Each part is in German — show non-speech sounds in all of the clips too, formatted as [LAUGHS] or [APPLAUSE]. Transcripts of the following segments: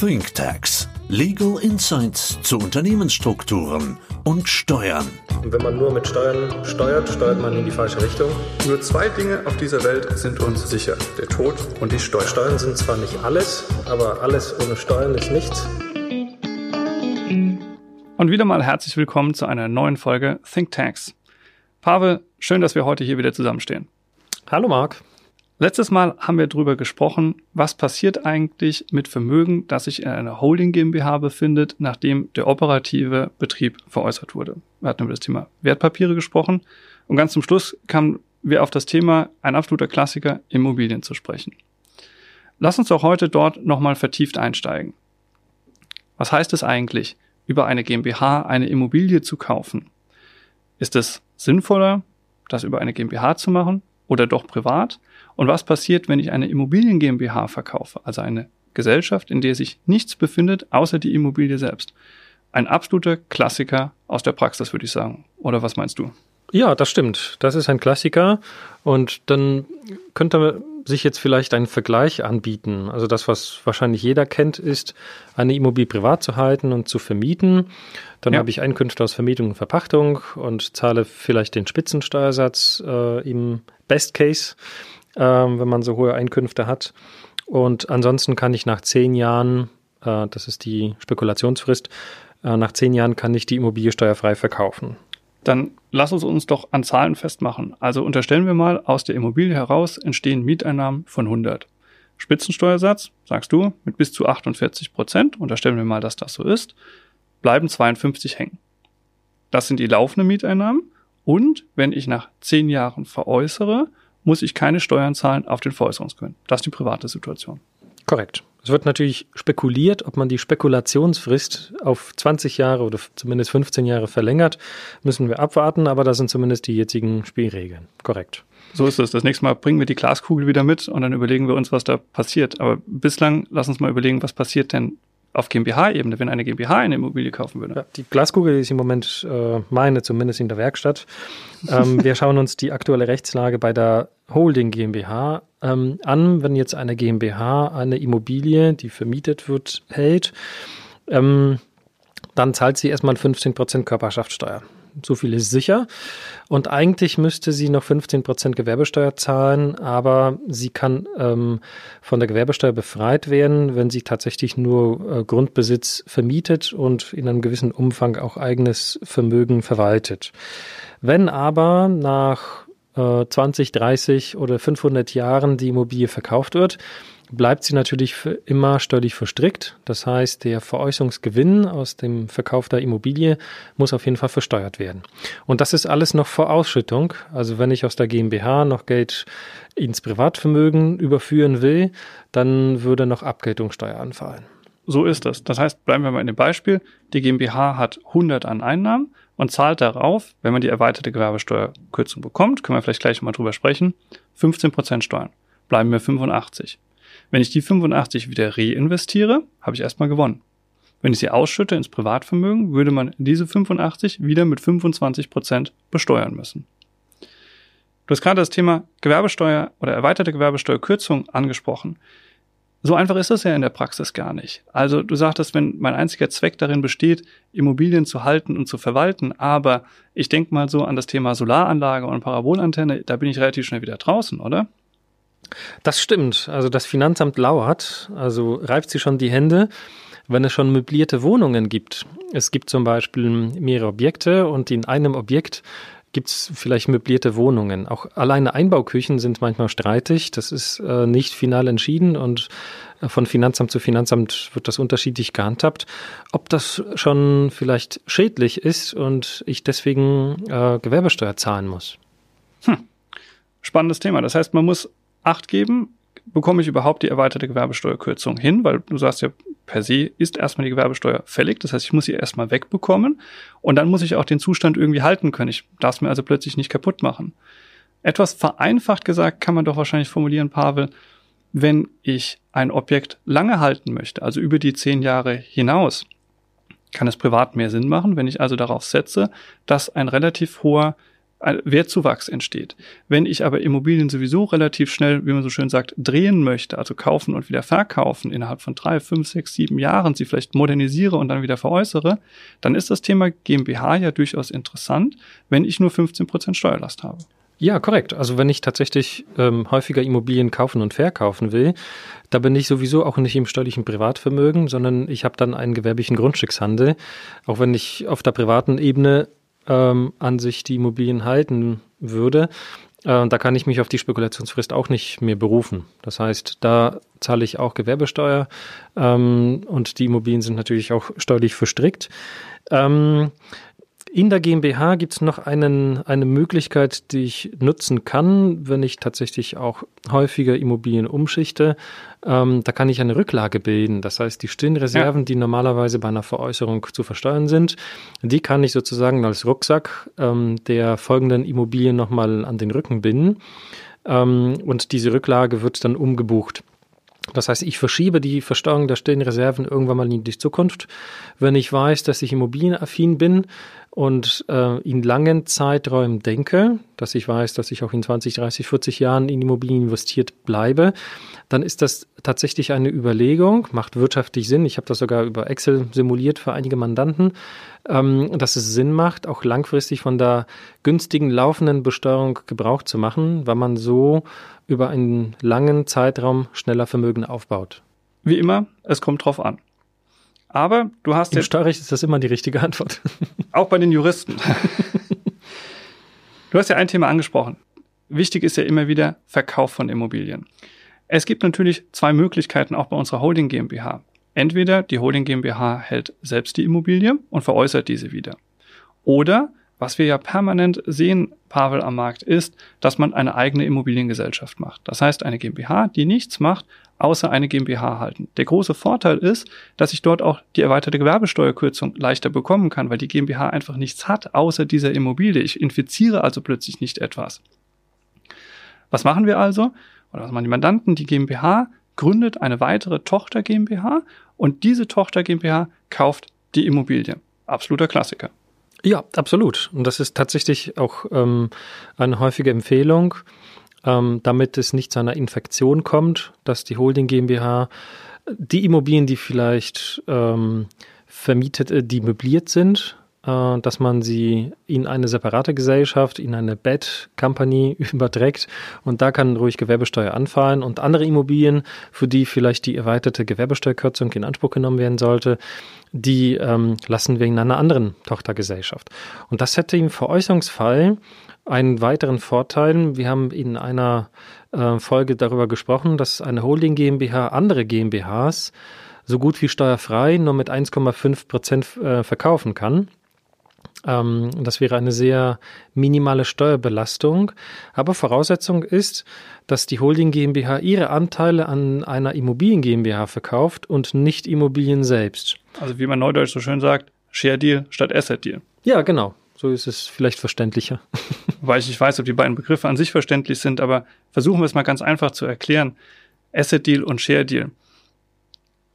ThinkTax. Legal Insights zu Unternehmensstrukturen und Steuern. Und wenn man nur mit Steuern steuert, steuert man in die falsche Richtung. Nur zwei Dinge auf dieser Welt sind uns sicher. Der Tod und die Steuern. Steuern sind zwar nicht alles, aber alles ohne Steuern ist nichts. Und wieder mal herzlich willkommen zu einer neuen Folge ThinkTax. Pavel, schön, dass wir heute hier wieder zusammenstehen. Hallo Marc. Letztes Mal haben wir darüber gesprochen, was passiert eigentlich mit Vermögen, das sich in einer Holding GmbH befindet, nachdem der operative Betrieb veräußert wurde. Wir hatten über das Thema Wertpapiere gesprochen und ganz zum Schluss kamen wir auf das Thema, ein absoluter Klassiker, Immobilien zu sprechen. Lass uns doch heute dort nochmal vertieft einsteigen. Was heißt es eigentlich, über eine GmbH eine Immobilie zu kaufen? Ist es sinnvoller, das über eine GmbH zu machen oder doch privat? Und was passiert, wenn ich eine Immobilien GmbH verkaufe, also eine Gesellschaft, in der sich nichts befindet, außer die Immobilie selbst? Ein absoluter Klassiker aus der Praxis, würde ich sagen. Oder was meinst du? Ja, das stimmt. Das ist ein Klassiker. Und dann könnte sich jetzt vielleicht ein Vergleich anbieten. Also das, was wahrscheinlich jeder kennt, ist, eine Immobilie privat zu halten und zu vermieten. Dann ja. habe ich Einkünfte aus Vermietung und Verpachtung und zahle vielleicht den Spitzensteuersatz äh, im Best Case ähm, wenn man so hohe Einkünfte hat. Und ansonsten kann ich nach zehn Jahren, äh, das ist die Spekulationsfrist, äh, nach zehn Jahren kann ich die Immobilie steuerfrei verkaufen. Dann lass uns uns doch an Zahlen festmachen. Also unterstellen wir mal, aus der Immobilie heraus entstehen Mieteinnahmen von 100. Spitzensteuersatz, sagst du, mit bis zu 48 Prozent, unterstellen wir mal, dass das so ist, bleiben 52 hängen. Das sind die laufenden Mieteinnahmen. Und wenn ich nach zehn Jahren veräußere, muss ich keine Steuern zahlen auf den Veräußerungsgewinn. Das ist die private Situation. Korrekt. Es wird natürlich spekuliert, ob man die Spekulationsfrist auf 20 Jahre oder zumindest 15 Jahre verlängert. Müssen wir abwarten, aber das sind zumindest die jetzigen Spielregeln. Korrekt. So ist es. Das nächste Mal bringen wir die Glaskugel wieder mit und dann überlegen wir uns, was da passiert. Aber bislang lass uns mal überlegen, was passiert denn auf GmbH-Ebene, wenn eine GmbH eine Immobilie kaufen würde. Ja, die Glaskugel ist im Moment äh, meine, zumindest in der Werkstatt. Ähm, [LAUGHS] wir schauen uns die aktuelle Rechtslage bei der Holding GmbH ähm, an. Wenn jetzt eine GmbH eine Immobilie, die vermietet wird, hält, ähm, dann zahlt sie erstmal 15% Körperschaftssteuer so viel ist sicher. Und eigentlich müsste sie noch 15 Prozent Gewerbesteuer zahlen, aber sie kann ähm, von der Gewerbesteuer befreit werden, wenn sie tatsächlich nur äh, Grundbesitz vermietet und in einem gewissen Umfang auch eigenes Vermögen verwaltet. Wenn aber nach äh, 20, 30 oder 500 Jahren die Immobilie verkauft wird, bleibt sie natürlich für immer steuerlich verstrickt. Das heißt, der Veräußerungsgewinn aus dem Verkauf der Immobilie muss auf jeden Fall versteuert werden. Und das ist alles noch vor Ausschüttung. Also wenn ich aus der GmbH noch Geld ins Privatvermögen überführen will, dann würde noch Abgeltungssteuer anfallen. So ist das. Das heißt, bleiben wir mal in dem Beispiel. Die GmbH hat 100 an Einnahmen und zahlt darauf, wenn man die erweiterte Gewerbesteuerkürzung bekommt, können wir vielleicht gleich mal drüber sprechen, 15% Steuern. Bleiben wir 85. Wenn ich die 85 wieder reinvestiere, habe ich erstmal gewonnen. Wenn ich sie ausschütte ins Privatvermögen, würde man diese 85 wieder mit 25 Prozent besteuern müssen. Du hast gerade das Thema Gewerbesteuer oder erweiterte Gewerbesteuerkürzung angesprochen. So einfach ist das ja in der Praxis gar nicht. Also du sagtest, wenn mein einziger Zweck darin besteht, Immobilien zu halten und zu verwalten, aber ich denke mal so an das Thema Solaranlage und Parabolantenne, da bin ich relativ schnell wieder draußen, oder? Das stimmt. Also das Finanzamt lauert, also reibt sie schon die Hände, wenn es schon möblierte Wohnungen gibt. Es gibt zum Beispiel mehrere Objekte und in einem Objekt gibt es vielleicht möblierte Wohnungen. Auch alleine Einbauküchen sind manchmal streitig. Das ist äh, nicht final entschieden und äh, von Finanzamt zu Finanzamt wird das unterschiedlich gehandhabt. Ob das schon vielleicht schädlich ist und ich deswegen äh, Gewerbesteuer zahlen muss. Hm. Spannendes Thema. Das heißt, man muss Acht geben, bekomme ich überhaupt die erweiterte Gewerbesteuerkürzung hin, weil du sagst ja, per se ist erstmal die Gewerbesteuer fällig. Das heißt, ich muss sie erstmal wegbekommen und dann muss ich auch den Zustand irgendwie halten können. Ich darf es mir also plötzlich nicht kaputt machen. Etwas vereinfacht gesagt kann man doch wahrscheinlich formulieren, Pavel, wenn ich ein Objekt lange halten möchte, also über die zehn Jahre hinaus, kann es privat mehr Sinn machen, wenn ich also darauf setze, dass ein relativ hoher Wertzuwachs entsteht. Wenn ich aber Immobilien sowieso relativ schnell, wie man so schön sagt, drehen möchte, also kaufen und wieder verkaufen, innerhalb von drei, fünf, sechs, sieben Jahren sie vielleicht modernisiere und dann wieder veräußere, dann ist das Thema GmbH ja durchaus interessant, wenn ich nur 15 Prozent Steuerlast habe. Ja, korrekt. Also wenn ich tatsächlich ähm, häufiger Immobilien kaufen und verkaufen will, da bin ich sowieso auch nicht im steuerlichen Privatvermögen, sondern ich habe dann einen gewerblichen Grundstückshandel. Auch wenn ich auf der privaten Ebene ähm, an sich die Immobilien halten würde, äh, da kann ich mich auf die Spekulationsfrist auch nicht mehr berufen. Das heißt, da zahle ich auch Gewerbesteuer ähm, und die Immobilien sind natürlich auch steuerlich verstrickt. Ähm, in der GmbH gibt es noch einen, eine Möglichkeit, die ich nutzen kann, wenn ich tatsächlich auch häufiger Immobilien umschichte. Ähm, da kann ich eine Rücklage bilden. Das heißt, die stillen Reserven, ja. die normalerweise bei einer Veräußerung zu versteuern sind, die kann ich sozusagen als Rucksack ähm, der folgenden Immobilien nochmal an den Rücken binden. Ähm, und diese Rücklage wird dann umgebucht. Das heißt, ich verschiebe die Versteuerung der stillen Reserven irgendwann mal in die Zukunft. Wenn ich weiß, dass ich immobilienaffin bin und äh, in langen Zeiträumen denke, dass ich weiß, dass ich auch in 20, 30, 40 Jahren in Immobilien investiert bleibe, dann ist das tatsächlich eine Überlegung, macht wirtschaftlich Sinn. Ich habe das sogar über Excel simuliert für einige Mandanten, ähm, dass es Sinn macht, auch langfristig von der günstigen laufenden Besteuerung Gebrauch zu machen, weil man so über einen langen Zeitraum schneller Vermögen aufbaut? Wie immer, es kommt drauf an. Aber du hast Im Steuerrecht ist das immer die richtige Antwort. [LAUGHS] Auch bei den Juristen. du hast ja ein Thema angesprochen. Wichtig ist ja immer wieder Verkauf von Immobilien. Es gibt natürlich zwei Möglichkeiten auch bei unserer Holding GmbH. Entweder die Holding GmbH hält selbst die Immobilie und veräußert diese wieder. Oder was wir ja permanent sehen, Pavel, am Markt ist, dass man eine eigene Immobiliengesellschaft macht. Das heißt, eine GmbH, die nichts macht, außer eine GmbH halten. Der große Vorteil ist, dass ich dort auch die erweiterte Gewerbesteuerkürzung leichter bekommen kann, weil die GmbH einfach nichts hat, außer dieser Immobilie. Ich infiziere also plötzlich nicht etwas. Was machen wir also? Oder was machen die Mandanten? Die GmbH gründet eine weitere Tochter GmbH und diese Tochter GmbH kauft die Immobilie. Absoluter Klassiker. Ja, absolut. Und das ist tatsächlich auch ähm, eine häufige Empfehlung, ähm, damit es nicht zu einer Infektion kommt, dass die Holding GmbH die Immobilien, die vielleicht ähm, vermietet, äh, die möbliert sind, äh, dass man sie in eine separate Gesellschaft, in eine Bed Company [LAUGHS] überträgt und da kann ruhig Gewerbesteuer anfallen und andere Immobilien, für die vielleicht die erweiterte Gewerbesteuerkürzung in Anspruch genommen werden sollte, die ähm, lassen wir in einer anderen Tochtergesellschaft. Und das hätte im Veräußerungsfall einen weiteren Vorteil. Wir haben in einer äh, Folge darüber gesprochen, dass eine Holding GmbH andere GmbHs so gut wie steuerfrei nur mit 1,5 Prozent äh, verkaufen kann. Ähm, das wäre eine sehr minimale Steuerbelastung. Aber Voraussetzung ist, dass die Holding GmbH ihre Anteile an einer Immobilien GmbH verkauft und nicht Immobilien selbst. Also wie man neudeutsch so schön sagt, Share Deal statt Asset Deal. Ja, genau. So ist es vielleicht verständlicher. [LAUGHS] Weil ich nicht weiß, ob die beiden Begriffe an sich verständlich sind, aber versuchen wir es mal ganz einfach zu erklären. Asset Deal und Share Deal.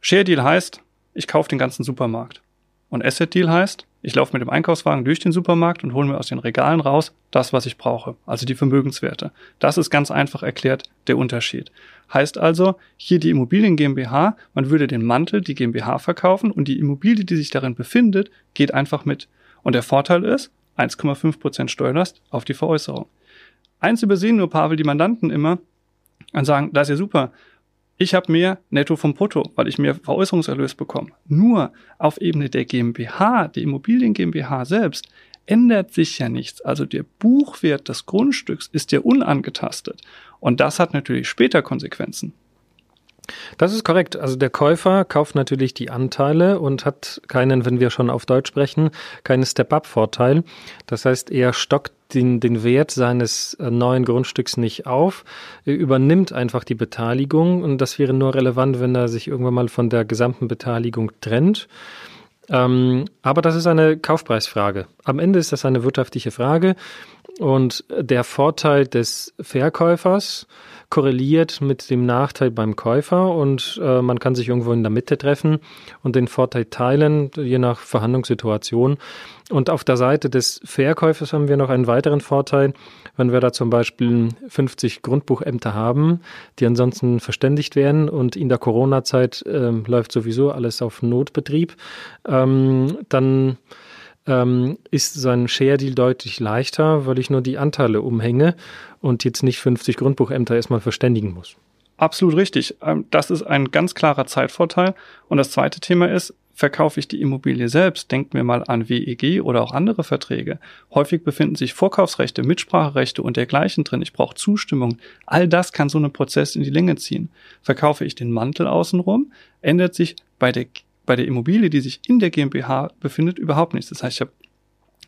Share Deal heißt, ich kaufe den ganzen Supermarkt. Und Asset Deal heißt, ich laufe mit dem Einkaufswagen durch den Supermarkt und hole mir aus den Regalen raus das, was ich brauche, also die Vermögenswerte. Das ist ganz einfach erklärt der Unterschied. Heißt also, hier die Immobilien GmbH, man würde den Mantel, die GmbH verkaufen und die Immobilie, die sich darin befindet, geht einfach mit. Und der Vorteil ist 1,5% Steuerlast auf die Veräußerung. Eins übersehen nur Pavel die Mandanten immer und sagen, das ist ja super, ich habe mehr netto vom Brutto, weil ich mehr Veräußerungserlös bekomme. Nur auf Ebene der GmbH, die Immobilien GmbH selbst, ändert sich ja nichts. Also der Buchwert des Grundstücks ist ja unangetastet. Und das hat natürlich später Konsequenzen. Das ist korrekt. Also der Käufer kauft natürlich die Anteile und hat keinen, wenn wir schon auf Deutsch sprechen, keinen Step-up-Vorteil. Das heißt, er stockt den, den Wert seines äh, neuen Grundstücks nicht auf, er übernimmt einfach die Beteiligung und das wäre nur relevant, wenn er sich irgendwann mal von der gesamten Beteiligung trennt. Ähm, aber das ist eine Kaufpreisfrage. Am Ende ist das eine wirtschaftliche Frage und der Vorteil des Verkäufers korreliert mit dem Nachteil beim Käufer und äh, man kann sich irgendwo in der Mitte treffen und den Vorteil teilen, je nach Verhandlungssituation. Und auf der Seite des Verkäufers haben wir noch einen weiteren Vorteil, wenn wir da zum Beispiel 50 Grundbuchämter haben, die ansonsten verständigt werden und in der Corona-Zeit äh, läuft sowieso alles auf Notbetrieb, ähm, dann ähm, ist so ein Share-Deal deutlich leichter, weil ich nur die Anteile umhänge und jetzt nicht 50 Grundbuchämter erstmal verständigen muss. Absolut richtig. Ähm, das ist ein ganz klarer Zeitvorteil. Und das zweite Thema ist, verkaufe ich die Immobilie selbst, denken wir mal an WEG oder auch andere Verträge. Häufig befinden sich Vorkaufsrechte, Mitspracherechte und dergleichen drin. Ich brauche Zustimmung. All das kann so einen Prozess in die Länge ziehen. Verkaufe ich den Mantel außenrum, ändert sich bei der bei der Immobilie, die sich in der GmbH befindet, überhaupt nichts. Das heißt, ich habe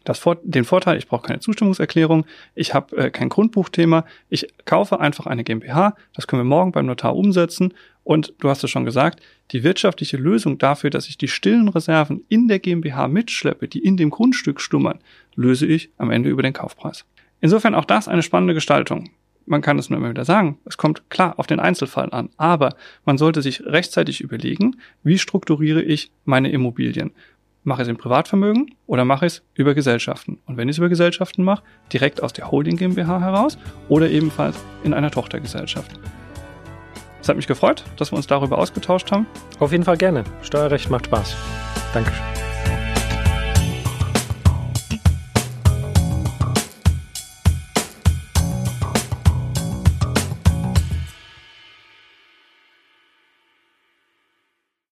das, den Vorteil, ich brauche keine Zustimmungserklärung, ich habe äh, kein Grundbuchthema, ich kaufe einfach eine GmbH, das können wir morgen beim Notar umsetzen und du hast es schon gesagt, die wirtschaftliche Lösung dafür, dass ich die stillen Reserven in der GmbH mitschleppe, die in dem Grundstück stummern, löse ich am Ende über den Kaufpreis. Insofern auch das eine spannende Gestaltung man kann es nur immer wieder sagen, es kommt klar auf den Einzelfall an, aber man sollte sich rechtzeitig überlegen, wie strukturiere ich meine Immobilien. Mache ich es im Privatvermögen oder mache ich es über Gesellschaften? Und wenn ich es über Gesellschaften mache, direkt aus der Holding GmbH heraus oder ebenfalls in einer Tochtergesellschaft. Es hat mich gefreut, dass wir uns darüber ausgetauscht haben. Auf jeden Fall gerne. Steuerrecht macht Spaß. Dankeschön.